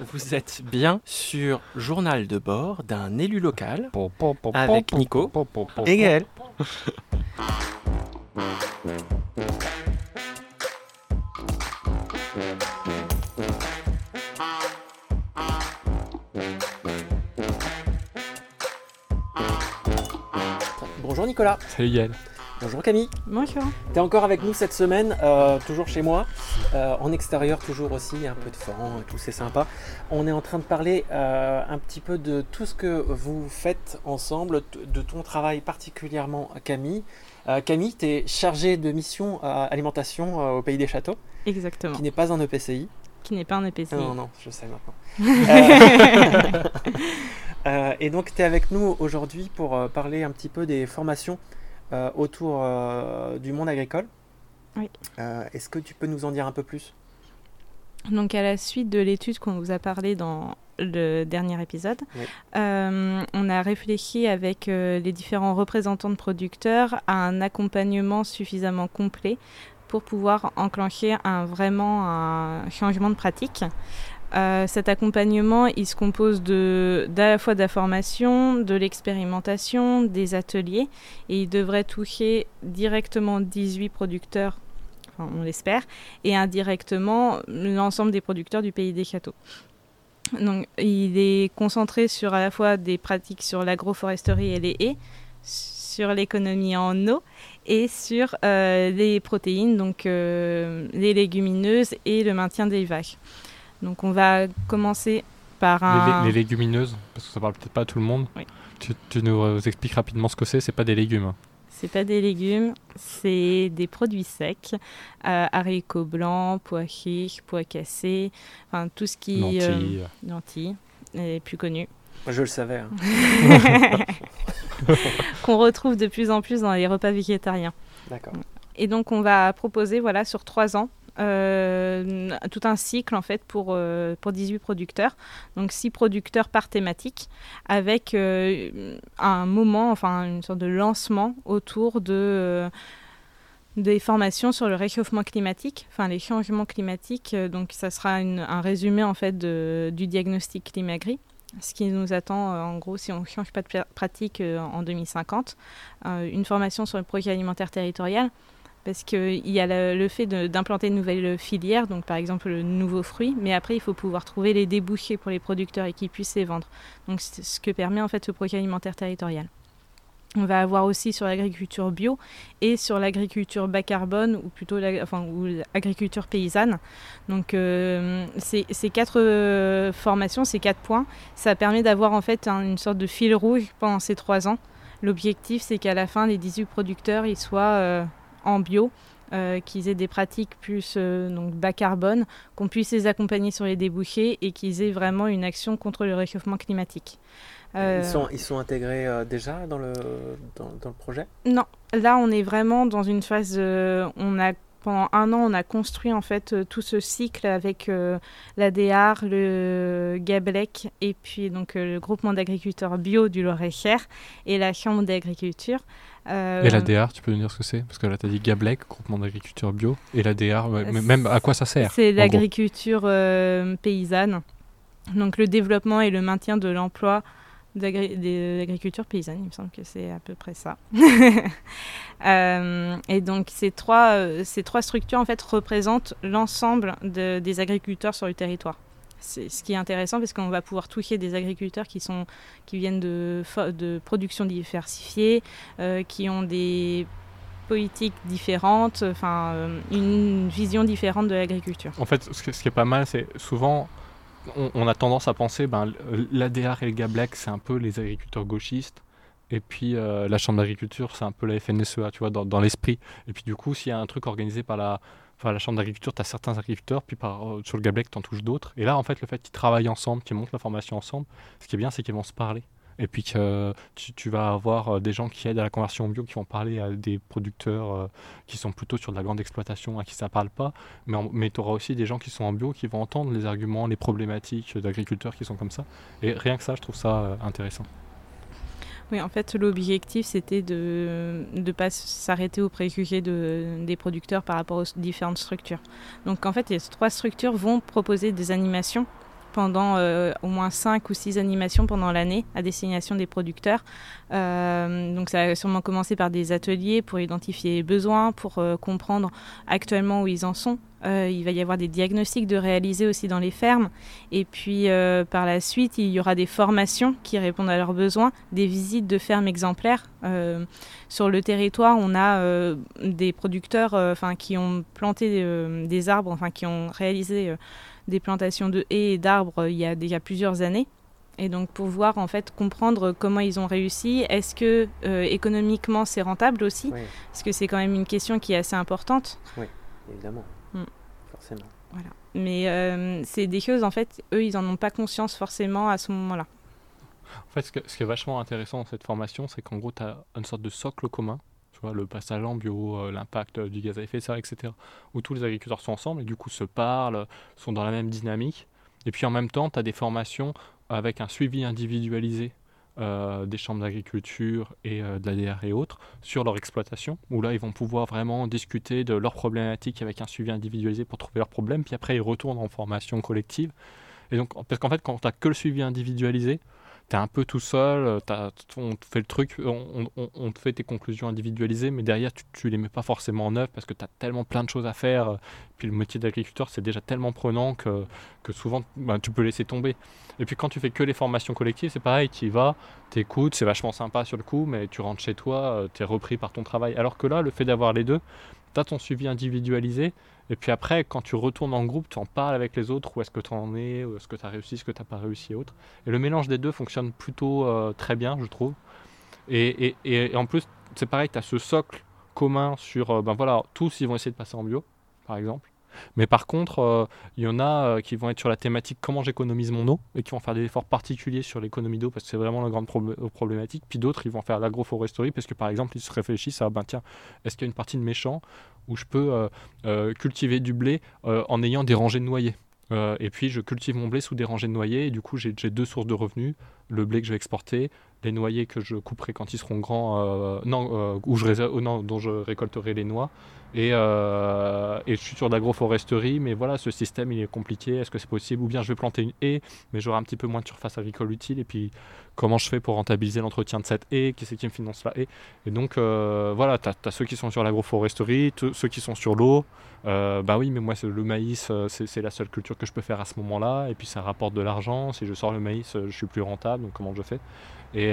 Vous êtes bien sur Journal de bord d'un élu local avec Nico et Gaël. Bonjour Nicolas. Salut Gaël. Bonjour Camille. Bonjour. Tu es encore avec nous cette semaine, euh, toujours chez moi, euh, en extérieur toujours aussi, un peu de vent, tout c'est sympa. On est en train de parler euh, un petit peu de tout ce que vous faites ensemble, de ton travail particulièrement Camille. Camille, tu es chargée de mission alimentation au Pays des Châteaux. Exactement. Qui n'est pas un EPCI. Qui n'est pas un EPCI. Non, non, je sais maintenant. et donc tu es avec nous aujourd'hui pour parler un petit peu des formations autour euh, du monde agricole. Oui. Euh, est-ce que tu peux nous en dire un peu plus? Donc à la suite de l'étude qu'on vous a parlé dans le dernier épisode, on a réfléchi avec les différents représentants de producteurs à un accompagnement suffisamment complet pour pouvoir enclencher un, vraiment un changement de pratique. Euh, cet accompagnement, il se compose d'à la fois de la formation, de l'expérimentation, des ateliers, et il devrait toucher directement 18 producteurs, on l'espère, et indirectement l'ensemble des producteurs du pays des châteaux. Donc, il est concentré sur à la fois des pratiques sur l'agroforesterie et les haies, sur l'économie en eau et sur euh, les protéines, donc euh, les légumineuses et le maintien des vaches. Donc on va commencer par un... Les, légumineuses, parce que ça parle peut-être pas à tout le monde. Tu, nous expliques rapidement ce que c'est, c'est pas des légumes. C'est pas des légumes, c'est des produits secs, euh, haricots blancs, pois chiches, pois cassés, enfin tout ce qui... Lentilles. Euh, lentilles, les plus connus. Je le savais. Hein. Qu'on retrouve de plus en plus dans les repas végétariens. D'accord. Et donc on va proposer voilà, sur trois ans euh, tout un cycle en fait pour, euh, pour 18 producteurs. Donc 6 producteurs par thématique avec euh, un moment, enfin une sorte de lancement autour de des formations sur le réchauffement climatique, enfin les changements climatiques. donc ça sera un résumé en fait du diagnostic Climagri ce qui nous attend en gros si on ne change pas de pratique en 2050, une formation sur le projet alimentaire territorial, parce qu'il y a le, fait d'implanter de nouvelles filières, donc par exemple le nouveau fruit, mais après il faut pouvoir trouver les débouchés pour les producteurs et qu'ils puissent les vendre. Donc c'est ce que permet en fait ce projet alimentaire territorial. On va avoir aussi sur l'agriculture bio et sur l'agriculture bas carbone ou plutôt l'agriculture paysanne. Donc euh, ces, quatre euh, formations, ces quatre points, ça permet d'avoir en fait une sorte de fil rouge pendant ces trois ans. L'objectif c'est qu'à la fin les 18 producteurs ils soient euh, en bio, euh, qu'ils aient des pratiques plus euh, donc bas carbone, qu'on puisse les accompagner sur les débouchés et qu'ils aient vraiment une action contre le réchauffement climatique. Euh, ils, sont, ils sont intégrés déjà dans le, dans, le projet? Non, là on est vraiment dans une phase, on a pendant un an, on a construit en fait tout ce cycle avec l'ADR, le GABLEC et puis donc le groupement d'agriculteurs bio du Loir-et-Cher et la Chambre d'agriculture. Euh, et l'ADR, tu peux nous dire ce que c'est? Parce que là, tu as dit GABLEC, groupement d'agriculture bio. Et l'ADR, même à quoi ça sert C'est l'agriculture euh, paysanne. Donc le développement et le maintien de l'emploi d'agriculture paysanne, il me semble que c'est à peu près ça. Euh, et donc ces trois, ces trois structures en fait représentent l'ensemble des agriculteurs sur le territoire c'est ce qui est intéressant parce qu'on va pouvoir toucher des agriculteurs qui, sont, qui viennent de, de production diversifiée, euh, qui ont des politiques différentes, enfin euh, une vision différente de l'agriculture. En fait, ce, qui est pas mal, c'est souvent on, a tendance à penser ben, l'ADR et le GABLEC, c'est un peu les agriculteurs gauchistes. Et puis euh, la Chambre d'agriculture, c'est un peu la FNSEA, tu vois, dans, l'esprit. Et puis du coup, s'il y a un truc organisé par la, la chambre d'agriculture, tu as certains agriculteurs, puis par, euh, sur le Gablec, tu en touches d'autres. Et là, en fait, le fait qu'ils travaillent ensemble, qu'ils montent l'information ensemble, ce qui est bien, c'est qu'ils vont se parler. Et puis que tu, vas avoir euh, des gens qui aident à la conversion bio, qui vont parler à des producteurs euh, qui sont plutôt sur de la grande exploitation, à qui ça ne parle pas. Mais, tu auras aussi des gens qui sont en bio, qui vont entendre les arguments, les problématiques d'agriculteurs qui sont comme ça. Et rien que ça, je trouve ça intéressant. Oui, en fait, l'objectif, c'était de ne pas s'arrêter aux préjugés de, des producteurs par rapport aux différentes structures. Donc, en fait, les trois structures vont proposer des animations pendant au moins 5 ou 6 animations pendant l'année à destination des producteurs. donc ça a sûrement commencé par des ateliers pour identifier les besoins, pour comprendre actuellement où ils en sont. Il va y avoir des diagnostics de réaliser aussi dans les fermes. Et puis par la suite, il y aura des formations qui répondent à leurs besoins, des visites de fermes exemplaires. sur le territoire, on a des producteurs enfin, qui ont planté des arbres, enfin qui ont réalisé des plantations de haies et d'arbres il y a déjà plusieurs années. Et donc pour voir en fait comprendre comment ils ont réussi, est-ce que euh, économiquement c'est rentable aussi? Parce que c'est quand même une question qui est assez importante. Oui, évidemment, mm. Forcément. Voilà. Mais euh, c'est des choses en fait, eux ils n'en ont pas conscience forcément à ce moment-là. En fait, ce, ce, qui est vachement intéressant dans cette formation, c'est qu'en gros tu as une sorte de socle commun le passage en bio, euh, l'impact du gaz à effet de serre, etc. Où tous les agriculteurs sont ensemble et du coup se parlent, sont dans la même dynamique. Et puis en même temps, tu as des formations avec un suivi individualisé euh, des chambres d'agriculture et euh, de la DR et autres sur leur exploitation, où là ils vont pouvoir vraiment discuter de leurs problématiques avec un suivi individualisé pour trouver leurs problèmes, puis après ils retournent en formation collective. Et donc, parce qu'en fait, quand tu n'as que le suivi individualisé, tu es un peu tout seul, euh, on te fait le truc, on, te fait tes conclusions individualisées, mais derrière, tu, ne les mets pas forcément en œuvre parce que tu as tellement plein de choses à faire. Euh, puis le métier d'agriculteur, c'est déjà tellement prenant que, que souvent, ben, tu peux laisser tomber. Et puis quand tu fais que les formations collectives, c'est pareil, tu y vas, tu écoutes, c'est vachement sympa sur le coup, mais tu rentres chez toi, euh, tu es repris par ton travail. Alors que là, le fait d'avoir les deux, tu ton suivi individualisé, et puis après, quand tu retournes en groupe, tu en parles avec les autres, où est-ce que tu en es, où est-ce que tu as réussi, ce que tu n'as pas réussi et autres. Et le mélange des deux fonctionne plutôt euh, très bien, je trouve. Et, et, et en plus, c'est pareil, tu as ce socle commun sur, euh, ben voilà, tous ils vont essayer de passer en bio, par exemple. Mais par contre, euh, il y en a euh, qui vont être sur la thématique comment j'économise mon eau et qui vont faire des efforts particuliers sur l'économie d'eau parce que c'est vraiment la grande euh, problématique. Puis d'autres, ils vont faire l'agroforesterie parce que par exemple, ils se réfléchissent à ben tiens, est-ce qu'il y a une partie de mes champs où je peux cultiver du blé en ayant des rangées de noyers? Et puis je cultive mon blé sous des rangées de noyers et du coup j'ai deux sources de revenus, le blé que je vais exporter, les noyers que je couperai quand ils seront grands, non, où je, non, dont je récolterai les noix euh, et, je suis sur d'agroforesterie, mais voilà, ce système il est compliqué. Est-ce que c'est possible? Ou bien je vais planter une haie, mais j'aurai un petit peu moins de surface agricole utile. Et puis comment je fais pour rentabiliser l'entretien de cette haie? Qui c'est qui me finance la haie? Et donc euh, voilà, tu as, ceux qui sont sur l'agroforesterie, ceux qui sont sur l'eau. Euh, bah oui, mais moi le maïs, c'est la seule culture que je peux faire à ce moment-là. Et puis ça rapporte de l'argent. Si je sors le maïs, je suis plus rentable. Donc comment je fais Et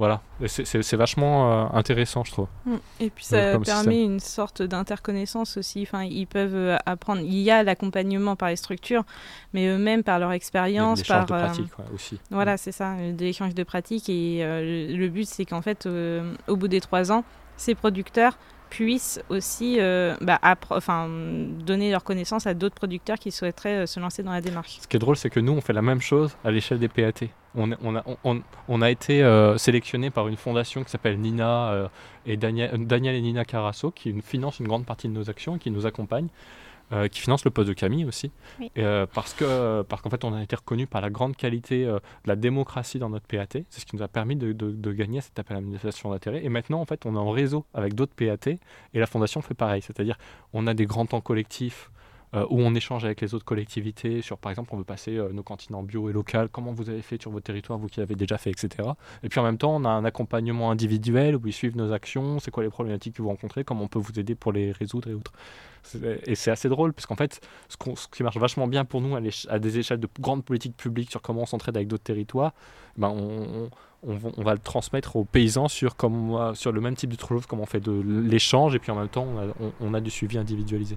voilà, c'est vachement euh, intéressant, je trouve. Mm. Et puis ça permet une sorte d'interconnaissance aussi. Enfin, ils peuvent euh, apprendre. Il y a l'accompagnement par les structures, mais eux-mêmes par leur expérience, par de euh, pratique aussi. Voilà, mm. c'est ça, des échanges de pratiques. Et le but, c'est qu'en fait, au bout des trois ans, ces producteurs puissent aussi bah, enfin, donner leur connaissance à d'autres producteurs qui souhaiteraient se lancer dans la démarche. Ce qui est drôle, c'est que nous, on fait la même chose à l'échelle des PAT on, a, on, a, été euh, sélectionné par une fondation qui s'appelle Nina euh, et Daniel, Daniel, et Nina Carasso, qui finance une grande partie de nos actions et qui nous accompagne, euh, qui finance le poste de Camille aussi, parce que parce qu'en fait on a été reconnu par la grande qualité de la démocratie dans notre PAT, c'est ce qui nous a permis de, de, gagner cette appel à manifestation d'intérêt. Et maintenant en fait on est en réseau avec d'autres PAT et la fondation fait pareil, c'est-à-dire on a des grands temps collectifs euh, où on échange avec les autres collectivités sur, par exemple, on veut passer euh, nos cantines en bio et local, comment vous avez fait sur votre territoire, vous qui l'avez déjà fait, etc. Et puis en même temps, on a un accompagnement individuel où ils suivent nos actions, c'est quoi les problématiques que vous rencontrez, comment on peut vous aider pour les résoudre et autres. Et c'est assez drôle, parce qu'en fait, ce, qui marche vachement bien pour nous à, des échelles de grandes politiques publiques sur comment on s'entraide avec d'autres territoires, ben on, va le transmettre aux paysans sur, comme, sur le même type de chose, comment on fait de l'échange, et puis en même temps, on a du suivi individualisé.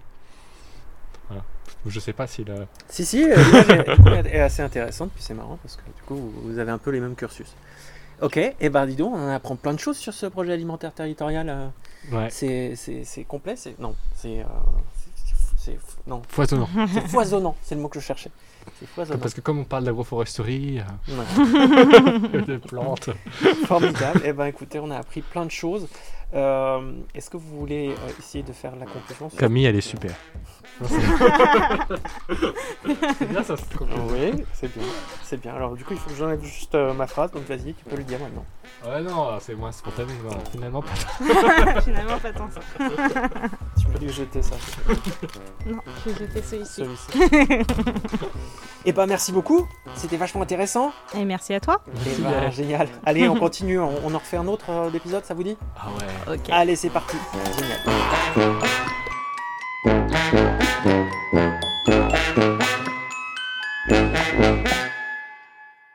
Voilà. Je sais pas si le. Si, si, l'image est assez intéressante, puis c'est marrant parce que du coup, vous avez un peu les mêmes cursus. Ok, et eh ben dis donc, on apprend plein de choses sur ce projet alimentaire territorial. Euh. Ouais. C'est complet, c'est. Non, c'est. Euh, c'est non. Foisonnant. C'est foisonnant, c'est le mot que je cherchais. Parce que comme on parle d'agroforesterie, euh... de plantes. Formidable. Eh ben écoutez, on a appris plein de choses. Euh, est-ce que vous voulez euh, essayer de faire la conclusion Camille, elle est super. c'est bien ça, c'est Oui, c'est bien. C'est bien. Alors du coup, il faut que j'enlève juste euh, ma phrase, donc vas-y, tu peux le dire maintenant. Ouais, non, c'est moins spontané. finalement, pas Finalement, pas tant ça dû jeter ça. non, j'ai jeté celui-ci. Et eh bah ben, merci beaucoup, c'était vachement intéressant. Et merci à toi. Eh ben, génial. Allez, on continue, on, en refait un autre euh, épisode, ça vous dit? Ah ouais. Allez, c'est parti. Génial.